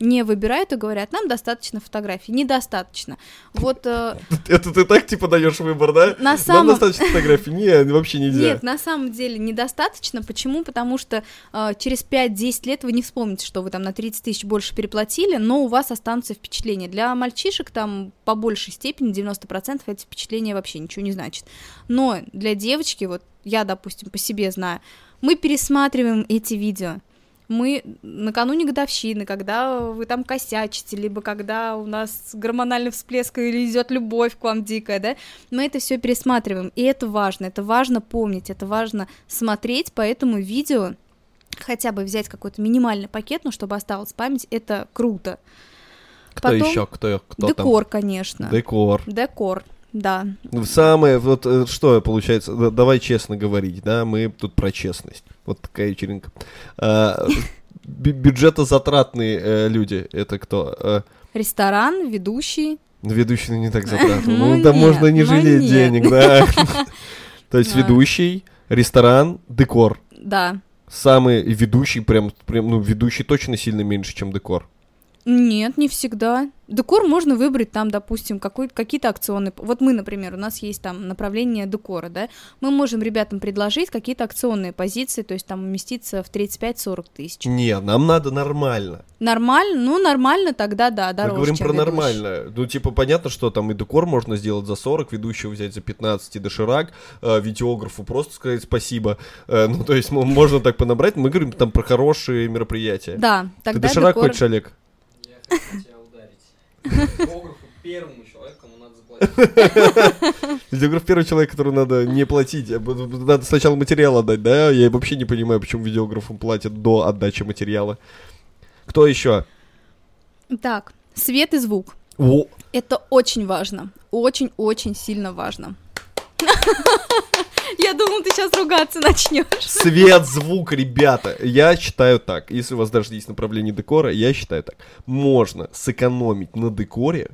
не выбирают и говорят, нам достаточно фотографий. Недостаточно. Вот э, Это ты так, типа, даешь выбор, да? на Нам самом... достаточно фотографий? Не, вообще нельзя. Нет, на самом деле недостаточно. Почему? Потому что э, через 5-10 лет вы не вспомните, что вы там на 30 тысяч больше переплатили, но у вас останутся впечатления. Для мальчишек там по большей степени, 90% эти впечатления вообще ничего не значит. Но для девочки, вот я, допустим, по себе знаю, мы пересматриваем эти видео. Мы накануне годовщины, когда вы там косячите, либо когда у нас гормональный всплеск или идет любовь к вам дикая, да, мы это все пересматриваем, и это важно, это важно помнить, это важно смотреть, поэтому видео хотя бы взять какой-то минимальный пакет, но чтобы осталась память, это круто. Кто Потом еще? Кто, кто Декор, конечно. там? Декор. Декор, да. Ну, Самое, вот э, что получается, да- давай честно говорить, да, мы тут про честность. Вот такая вечеринка. А, бю- Бюджетозатратные э, люди, это кто? Э, Ресторан, ведущий. Ведущий ну, не так затратный. Ну Ну, да можно не жалеть денег, да. То есть ведущий, ресторан, декор. Да. Самый ведущий, прям, прям, ну, ведущий точно сильно меньше, чем декор. Нет, не всегда. Декор можно выбрать там, допустим, какой, какие-то акционные. Вот мы, например, у нас есть там направление декора, да, мы можем ребятам предложить какие-то акционные позиции, то есть там уместиться в 35-40 тысяч. Не, нам надо нормально. Нормально? Ну, нормально тогда, да, Мы дороже, говорим чем про ведущий. нормально. Ну, типа, понятно, что там и декор можно сделать за 40, ведущего взять за 15 и доширак, э, видеографу просто сказать спасибо. Э, ну, то есть, мо- можно так понабрать. Мы говорим там про хорошие мероприятия. Да, Ты тогда доширак декор... хочешь, Олег? Тебя ударить. Первому человеку, кому надо заплатить. Видеограф первый человек, который надо не платить. а Надо сначала материал отдать, да? Я вообще не понимаю, почему видеографам платят до отдачи материала. Кто еще? Так, свет и звук. О, Это очень важно. Очень-очень сильно важно. Я думал, ты сейчас ругаться начнешь. Свет, звук, ребята. Я считаю так. Если у вас даже есть направление декора, я считаю так. Можно сэкономить на декоре,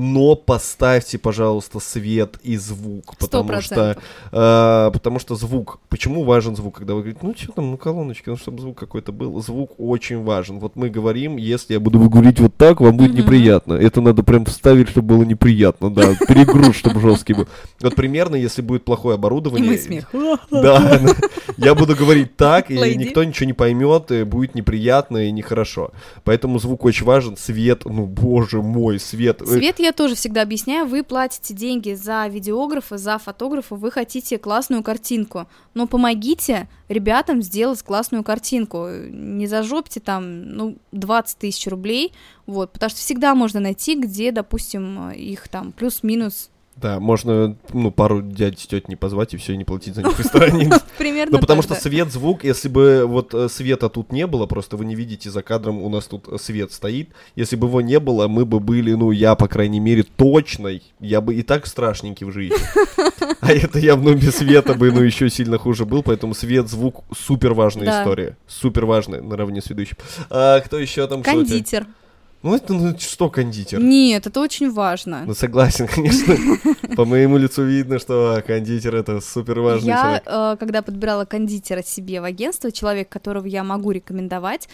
но поставьте, пожалуйста, свет и звук. Потому что, процентов. э, потому что звук. Почему важен звук? Когда вы говорите, ну что там, ну колоночки, ну чтобы звук какой-то был. Звук очень важен. Вот мы говорим, если я буду говорить вот так, вам будет неприятно. Это надо прям вставить, чтобы было неприятно, да. Перегруз, чтобы жесткий был. Вот примерно, если будет плохое И оборудование. мы смех. Да, я буду говорить так, и никто ничего не поймет, и будет неприятно и нехорошо. Поэтому звук очень важен, свет, ну боже мой, свет. Свет я тоже всегда объясняю. Вы платите деньги за видеографа, за фотографа, вы хотите классную картинку. Но помогите ребятам сделать классную картинку. Не зажопьте там, ну, 20 тысяч рублей, вот, потому что всегда можно найти, где, допустим, их там плюс-минус Да, можно, ну, пару дядь, теть не позвать и все, и не платить за них в ресторане. Примерно Ну, потому что свет, звук, если бы вот э, света тут не было, просто вы не видите за кадром, у нас тут э, свет стоит. Если бы его не было, мы бы были, ну, я, по крайней мере, точной. Я бы и так страшненький в жизни. А это явно без света бы, ну, еще сильно хуже был, поэтому свет, звук супер важная история. Супер важная, наравне с ведущим. А кто еще там? что? Кондитер. Ну, это ну, что кондитер? Нет, это очень важно. Ну, согласен, конечно. По моему лицу видно, что а, кондитер это супер важный Я, человек. э, когда подбирала кондитера себе в агентство, человек, которого я могу рекомендовать,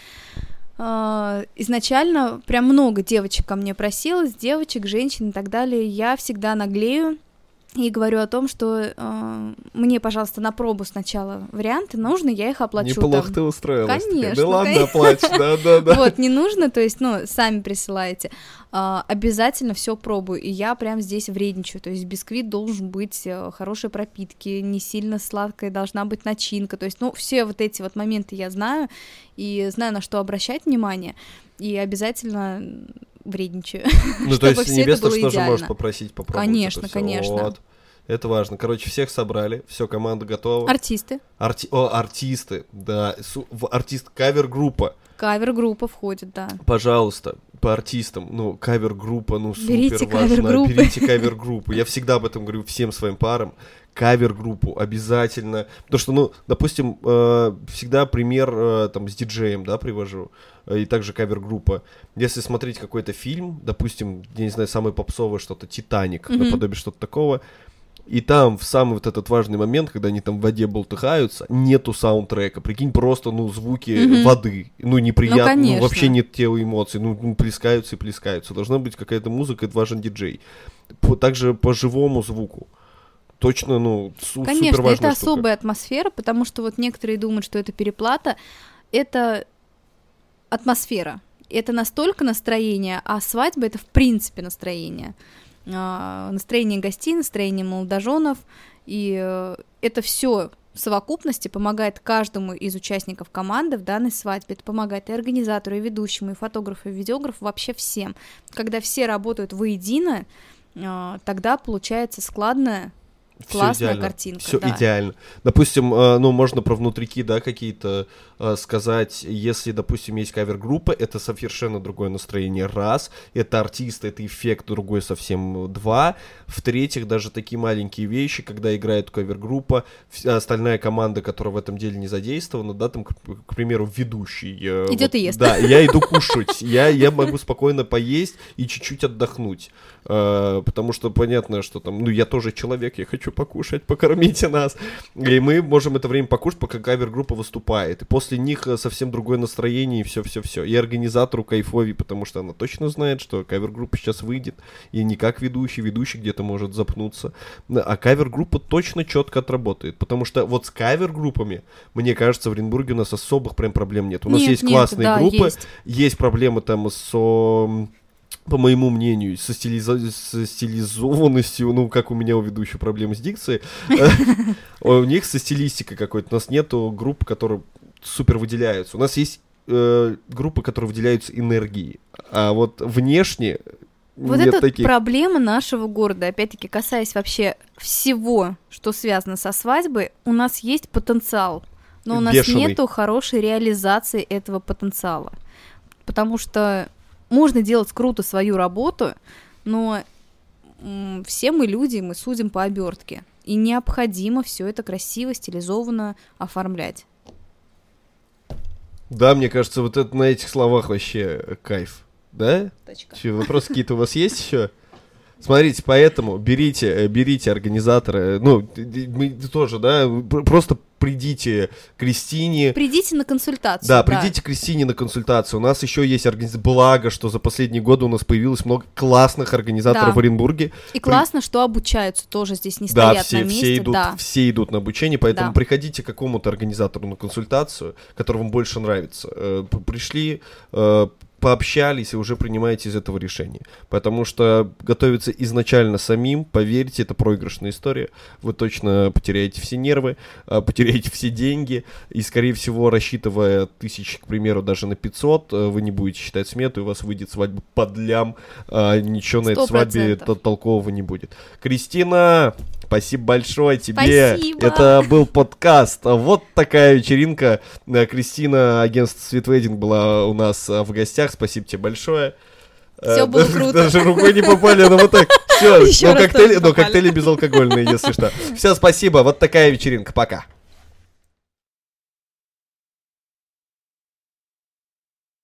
э, изначально прям много девочек ко мне просилось, девочек, женщин и так далее. Я всегда наглею и говорю о том, что э, мне, пожалуйста, на пробу сначала варианты нужны, я их оплачу. Неплохо там. ты устроилась. Конечно, Да ладно, конечно. оплачь, да-да-да. Вот, не нужно, то есть, ну, сами присылаете. А, обязательно все пробую. И я прям здесь вредничаю. То есть бисквит должен быть э, хорошей пропитки, не сильно сладкая должна быть начинка. То есть, ну, все вот эти вот моменты я знаю и знаю, на что обращать внимание. И обязательно вредничаю. Ну, то есть небесно было что же можешь идеально. попросить попробовать. Конечно, конечно. Вот. Это важно. Короче, всех собрали, все, команда готова. Артисты. Арти- О, артисты, да. Су- Артист, кавер-группа. Кавер-группа входит, да. Пожалуйста, по артистам, ну, кавер-группа, ну, супер Берите важна. кавер-группы. Берите кавер-группу. Я всегда об этом говорю всем своим парам. Кавер-группу обязательно. Потому что, ну, допустим, э, всегда пример э, там с диджеем, да, привожу. Э, И также кавер-группа. Если смотреть какой-то фильм, допустим, я не знаю, самое попсовое что-то, Титаник, Мгм. наподобие что-то такого, и там в самый вот этот важный момент, когда они там в воде болтыхаются, нету саундтрека. Прикинь, просто, ну, звуки Мгм. воды. Ну, неприятно, ну, конечно. вообще нет те эмоций. Ну, ну, плескаются и плескаются. Должна быть какая-то музыка, это важен диджей. По- также по живому звуку. Точно, ну, су- Конечно, супер это штука. особая атмосфера, потому что вот некоторые думают, что это переплата. Это атмосфера. Это настолько настроение, а свадьба это в принципе настроение. А, настроение гостей, настроение молодоженов. И э, это все в совокупности помогает каждому из участников команды в данной свадьбе. Это помогает и организатору, и ведущему, и фотографу, и видеографу, вообще всем. Когда все работают воедино, а, тогда получается складная, Классная идеально. картинка. Все да. идеально. Допустим, э, ну, можно про внутрики, да, какие-то э, сказать, если, допустим, есть кавер-группа, это совершенно другое настроение, раз, это артист, это эффект другой совсем, два, в-третьих, даже такие маленькие вещи, когда играет кавер-группа, остальная команда, которая в этом деле не задействована, да, там, к, к примеру, ведущий. э, Идёт и ест. Да, я иду кушать, я, я могу спокойно поесть и чуть-чуть отдохнуть, э, потому что понятно, что там, ну, я тоже человек, я хочу покушать, покормите нас, и мы можем это время покушать, пока кавер-группа выступает, и после них э, совсем другое настроение, и все-все-все, и организатору кайфовей, потому что она точно знает, что кавер-группа сейчас выйдет, и не как ведущий, ведущий где-то может запнуться, а кавер-группа точно четко отработает, потому что вот с кавер-группами, мне кажется, в Оренбурге у нас особых прям проблем нет, у нас Нет, есть нет, классные да, группы, есть. есть проблемы там со по моему мнению, со, стилиза- со стилизованностью, ну, как у меня у ведущего проблемы с дикцией, у них со стилистикой какой-то. У нас нету групп, которые супер выделяются. У нас есть э, группы, которые выделяются энергией, а вот внешне Вот нет это таких. проблема нашего города. Опять-таки, касаясь вообще всего, что связано со свадьбой, у нас есть потенциал, но у нас Бешеный. нету хорошей реализации этого потенциала. Потому что можно делать круто свою работу, но все мы люди, мы судим по обертке. И необходимо все это красиво, стилизованно оформлять. Да, мне кажется, вот это на этих словах вообще кайф. Да? Точка. Че, вопросы какие-то у вас есть еще? Смотрите, поэтому берите, э, берите организатора, э, ну, мы тоже, да, пр- просто придите Кристине, Придите на консультацию. да, придите к Кристине на консультацию. У нас еще есть организация, благо, что за последние годы у нас появилось много классных организаторов Да. в Оренбурге. И классно, что обучаются тоже здесь не Да, стоят все, на месте. все идут, да. все идут на обучение, поэтому Да. приходите к какому-то организатору на консультацию, который вам больше нравится. Э, Пришли, пообщались и уже принимаете из этого решение. Потому что готовиться изначально самим, поверьте, это проигрышная история. Вы точно потеряете все нервы, а, потеряете все деньги, и, скорее всего, рассчитывая тысяч, к примеру, даже на 500, э, вы не будете считать смету, и у вас выйдет свадьба под лям, а ничего на этой свадьбе толкового не будет. Кристина, спасибо большое тебе. Спасибо. Это был подкаст. Вот такая вечеринка. Э, Кристина, агентство Wedding была у нас э, в гостях. Спасибо тебе большое. Э, было да- круто. Даже рукой не попали, но вот так. Все, но коктейли, но коктейли безалкогольные, если что. Все, спасибо. Вот такая вечеринка. Пока.